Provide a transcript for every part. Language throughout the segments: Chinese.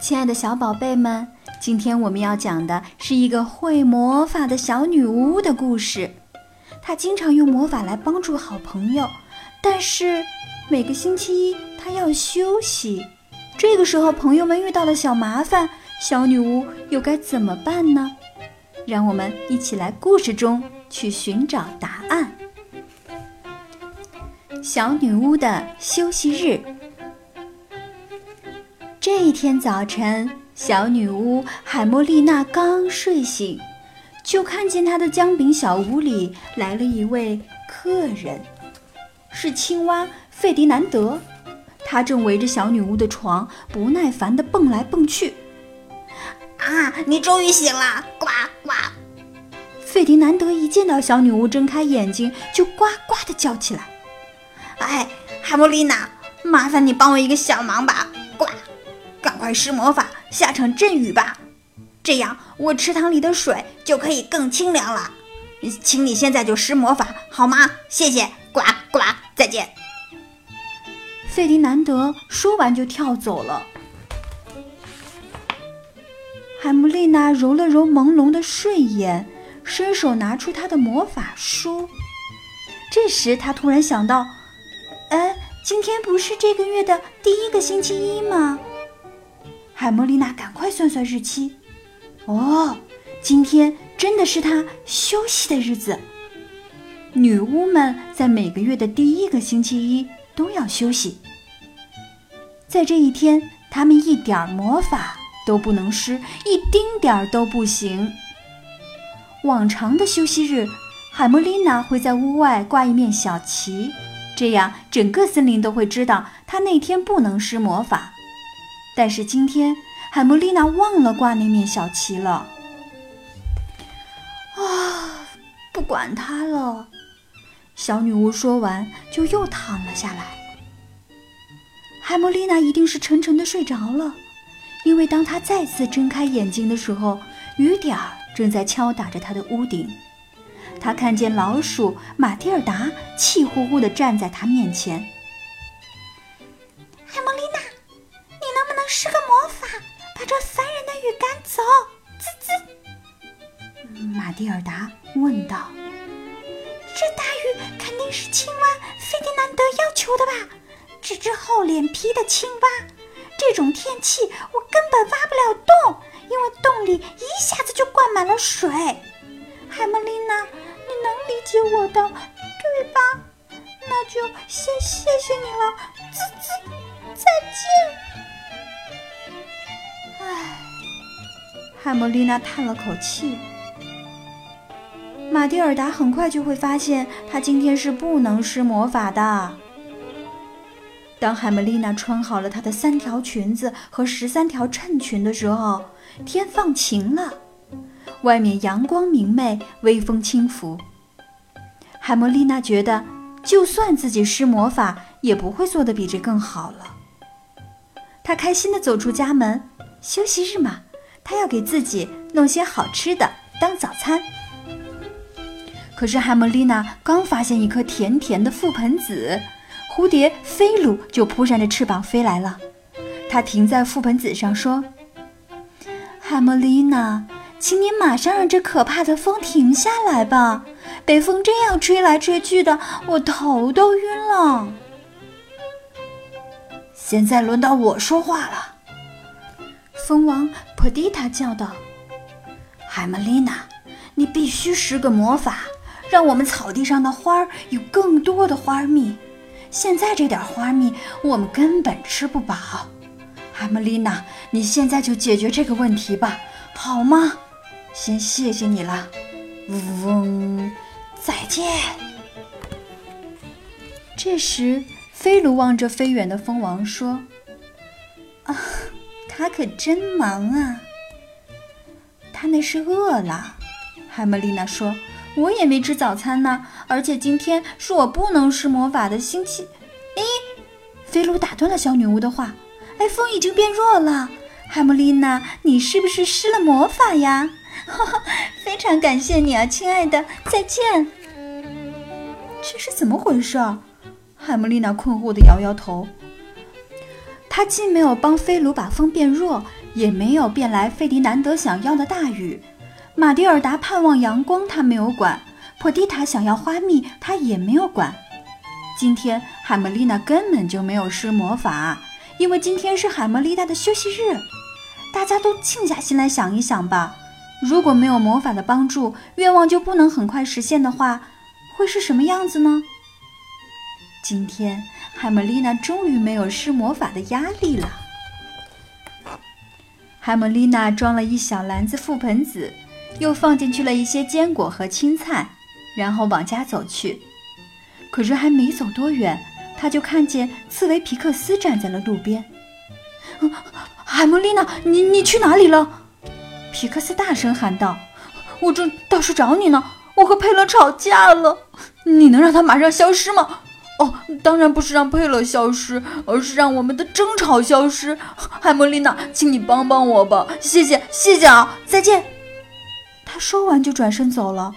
亲爱的小宝贝们，今天我们要讲的是一个会魔法的小女巫的故事。她经常用魔法来帮助好朋友，但是每个星期一她要休息。这个时候，朋友们遇到了小麻烦，小女巫又该怎么办呢？让我们一起来故事中去寻找答案。小女巫的休息日。一天早晨，小女巫海莫丽娜刚睡醒，就看见她的姜饼小屋里来了一位客人，是青蛙费迪南德。他正围着小女巫的床不耐烦地蹦来蹦去。啊，你终于醒了！呱呱！费迪南德一见到小女巫睁开眼睛，就呱呱地叫起来。哎，海莫丽娜，麻烦你帮我一个小忙吧！快施魔法，下场阵雨吧，这样我池塘里的水就可以更清凉了。请你现在就施魔法好吗？谢谢，呱呱，再见。费迪南德说完就跳走了。海姆丽娜揉了揉朦胧的睡眼，伸手拿出她的魔法书。这时，她突然想到：“哎，今天不是这个月的第一个星期一吗？”海莫丽娜赶快算算日期，哦，今天真的是她休息的日子。女巫们在每个月的第一个星期一都要休息，在这一天，她们一点魔法都不能施，一丁点儿都不行。往常的休息日，海莫丽娜会在屋外挂一面小旗，这样整个森林都会知道她那天不能施魔法。但是今天，海莫丽娜忘了挂那面小旗了。啊，不管它了！小女巫说完，就又躺了下来。海莫丽娜一定是沉沉的睡着了，因为当她再次睁开眼睛的时候，雨点儿正在敲打着她的屋顶。她看见老鼠马蒂尔达气呼呼地站在她面前。把这烦人的雨赶走！滋滋。马蒂尔达问道：“这大雨肯定是青蛙费迪南德要求的吧？这只厚脸皮的青蛙，这种天气我根本挖不了洞，因为洞里一下子就灌满了水。海莫丽娜，你能理解我的，对吧？那就先谢谢你了。滋滋，再见。”唉，海莫丽娜叹了口气。马蒂尔达很快就会发现，她今天是不能施魔法的。当海莫丽娜穿好了她的三条裙子和十三条衬裙的时候，天放晴了，外面阳光明媚，微风轻拂。海莫丽娜觉得，就算自己施魔法，也不会做得比这更好了。她开心地走出家门。休息日嘛，他要给自己弄些好吃的当早餐。可是海姆丽娜刚发现一颗甜甜的覆盆子，蝴蝶飞鲁就扑扇着翅膀飞来了。它停在覆盆子上说：“海姆丽娜，请你马上让这可怕的风停下来吧！北风这样吹来吹去的，我头都晕了。”现在轮到我说话了。蜂王普蒂塔叫道：“海莫丽娜，你必须施个魔法，让我们草地上的花儿有更多的花蜜。现在这点花蜜，我们根本吃不饱。海莫丽娜，你现在就解决这个问题吧，好吗？先谢谢你了。”嗡，再见。这时，飞卢望着飞远的蜂王说：“啊，他可真忙啊！他那是饿了。”海莫丽娜说：“我也没吃早餐呢，而且今天是我不能施魔法的星期。”咦，飞卢打断了小女巫的话：“哎，风已经变弱了。海莫丽娜，你是不是施了魔法呀？”哈 哈非常感谢你啊，亲爱的，再见。这是怎么回事？海姆丽娜困惑地摇摇头。他既没有帮菲卢把风变弱，也没有变来费迪南德想要的大雨。马蒂尔达盼望阳光，他没有管；普蒂塔想要花蜜，他也没有管。今天海莫丽娜根本就没有施魔法，因为今天是海莫丽娜的休息日。大家都静下心来想一想吧。如果没有魔法的帮助，愿望就不能很快实现的话，会是什么样子呢？今天海姆丽娜终于没有施魔法的压力了。海姆丽娜装了一小篮子覆盆子，又放进去了一些坚果和青菜，然后往家走去。可是还没走多远，她就看见刺猬皮克斯站在了路边。海姆丽娜，你你去哪里了？皮克斯大声喊道：“我正到处找你呢，我和佩勒吵架了，你能让他马上消失吗？”“哦，当然不是让佩勒消失，而是让我们的争吵消失。”海莫丽娜，请你帮帮我吧，谢谢，谢谢啊，再见。他说完就转身走了。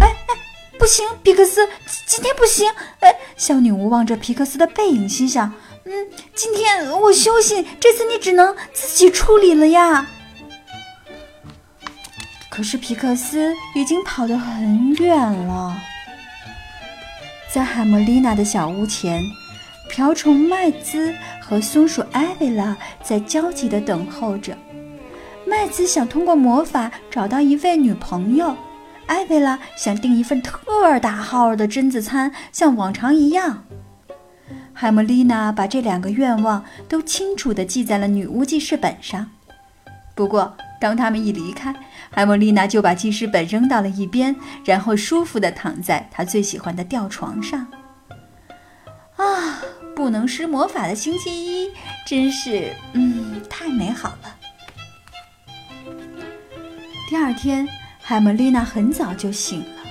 哎哎，不行，皮克斯，今天不行。哎，小女巫望着皮克斯的背影，心想：“嗯，今天我休息，这次你只能自己处理了呀。”可是皮克斯已经跑得很远了，在海莫丽娜的小屋前，瓢虫麦兹和松鼠艾维拉在焦急地等候着。麦兹想通过魔法找到一位女朋友，艾维拉想订一份特大号的榛子餐，像往常一样。海莫丽娜把这两个愿望都清楚地记在了女巫记事本上。不过，当他们一离开，海莫丽娜就把记事本扔到了一边，然后舒服地躺在她最喜欢的吊床上。啊，不能施魔法的星期一，真是，嗯，太美好了。第二天，海莫丽娜很早就醒了，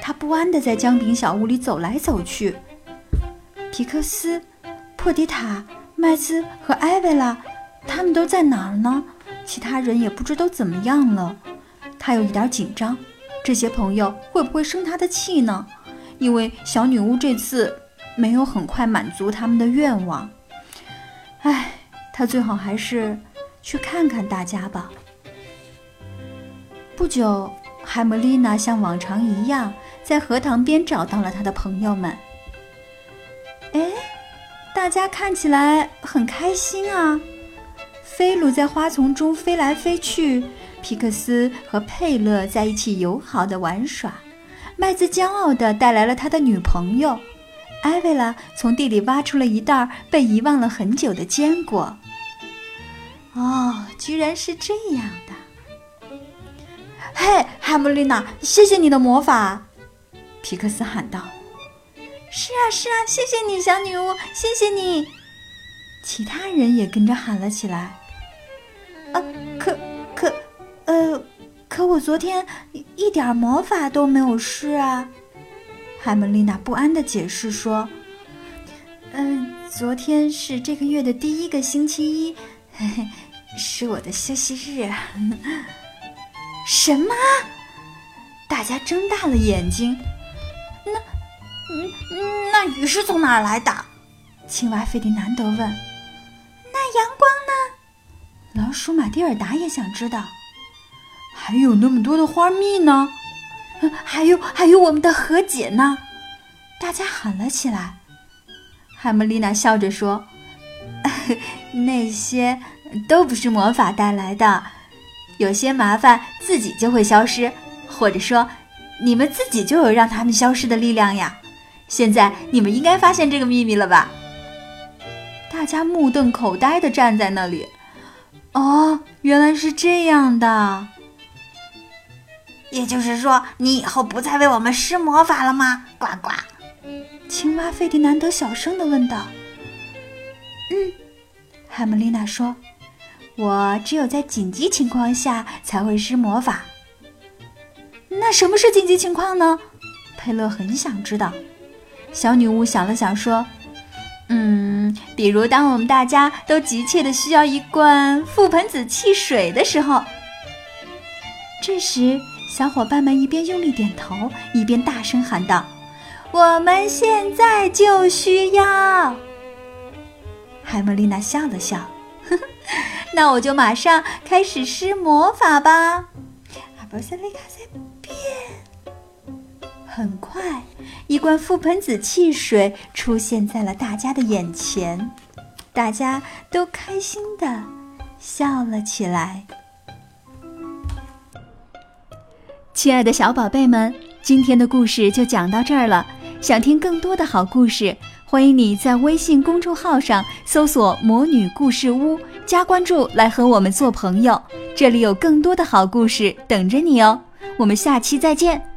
她不安地在姜饼小屋里走来走去。皮克斯、破迪塔、麦兹和艾维拉，他们都在哪儿呢？其他人也不知都怎么样了，他有一点紧张。这些朋友会不会生他的气呢？因为小女巫这次没有很快满足他们的愿望。唉，他最好还是去看看大家吧。不久，海姆丽娜像往常一样在荷塘边找到了她的朋友们。哎，大家看起来很开心啊。菲鲁在花丛中飞来飞去，皮克斯和佩勒在一起友好的玩耍，麦子骄傲地带来了他的女朋友，艾维拉从地里挖出了一袋被遗忘了很久的坚果。哦，居然是这样的！嘿，海姆丽娜，谢谢你的魔法！皮克斯喊道。是啊，是啊，谢谢你，小女巫，谢谢你！其他人也跟着喊了起来。啊，可可，呃，可我昨天一点魔法都没有施啊！海蒙丽娜不安的解释说：“嗯，昨天是这个月的第一个星期一，嘿嘿，是我的休息日。”什么？大家睁大了眼睛。那，嗯，那雨是从哪儿来的？青蛙费迪南德问。那阳光呢？老鼠马蒂尔达也想知道，还有那么多的花蜜呢，还有还有我们的和解呢！大家喊了起来。海姆丽娜笑着说：“ 那些都不是魔法带来的，有些麻烦自己就会消失，或者说，你们自己就有让他们消失的力量呀！现在你们应该发现这个秘密了吧？”大家目瞪口呆的站在那里。哦，原来是这样的。也就是说，你以后不再为我们施魔法了吗？呱呱。青蛙费迪南德小声的问道。“嗯。”海姆丽娜说，“我只有在紧急情况下才会施魔法。”那什么是紧急情况呢？佩勒很想知道。小女巫想了想说：“比如当我们大家都急切的需要一罐覆盆子汽水的时候。”这时，小伙伴们一边用力点头，一边大声喊道：“我们现在就需要！”海莫丽娜笑了笑：“呵呵，那我就马上开始施魔法吧。”阿波塞利卡塞变。很快，一罐覆盆子汽水出现在了大家的眼前，大家都开心的笑了起来。亲爱的小宝贝们，今天的故事就讲到这儿了。想听更多的好故事，欢迎你在微信公众号上搜索“魔女故事屋”，加关注来和我们做朋友。这里有更多的好故事等着你哦。我们下期再见。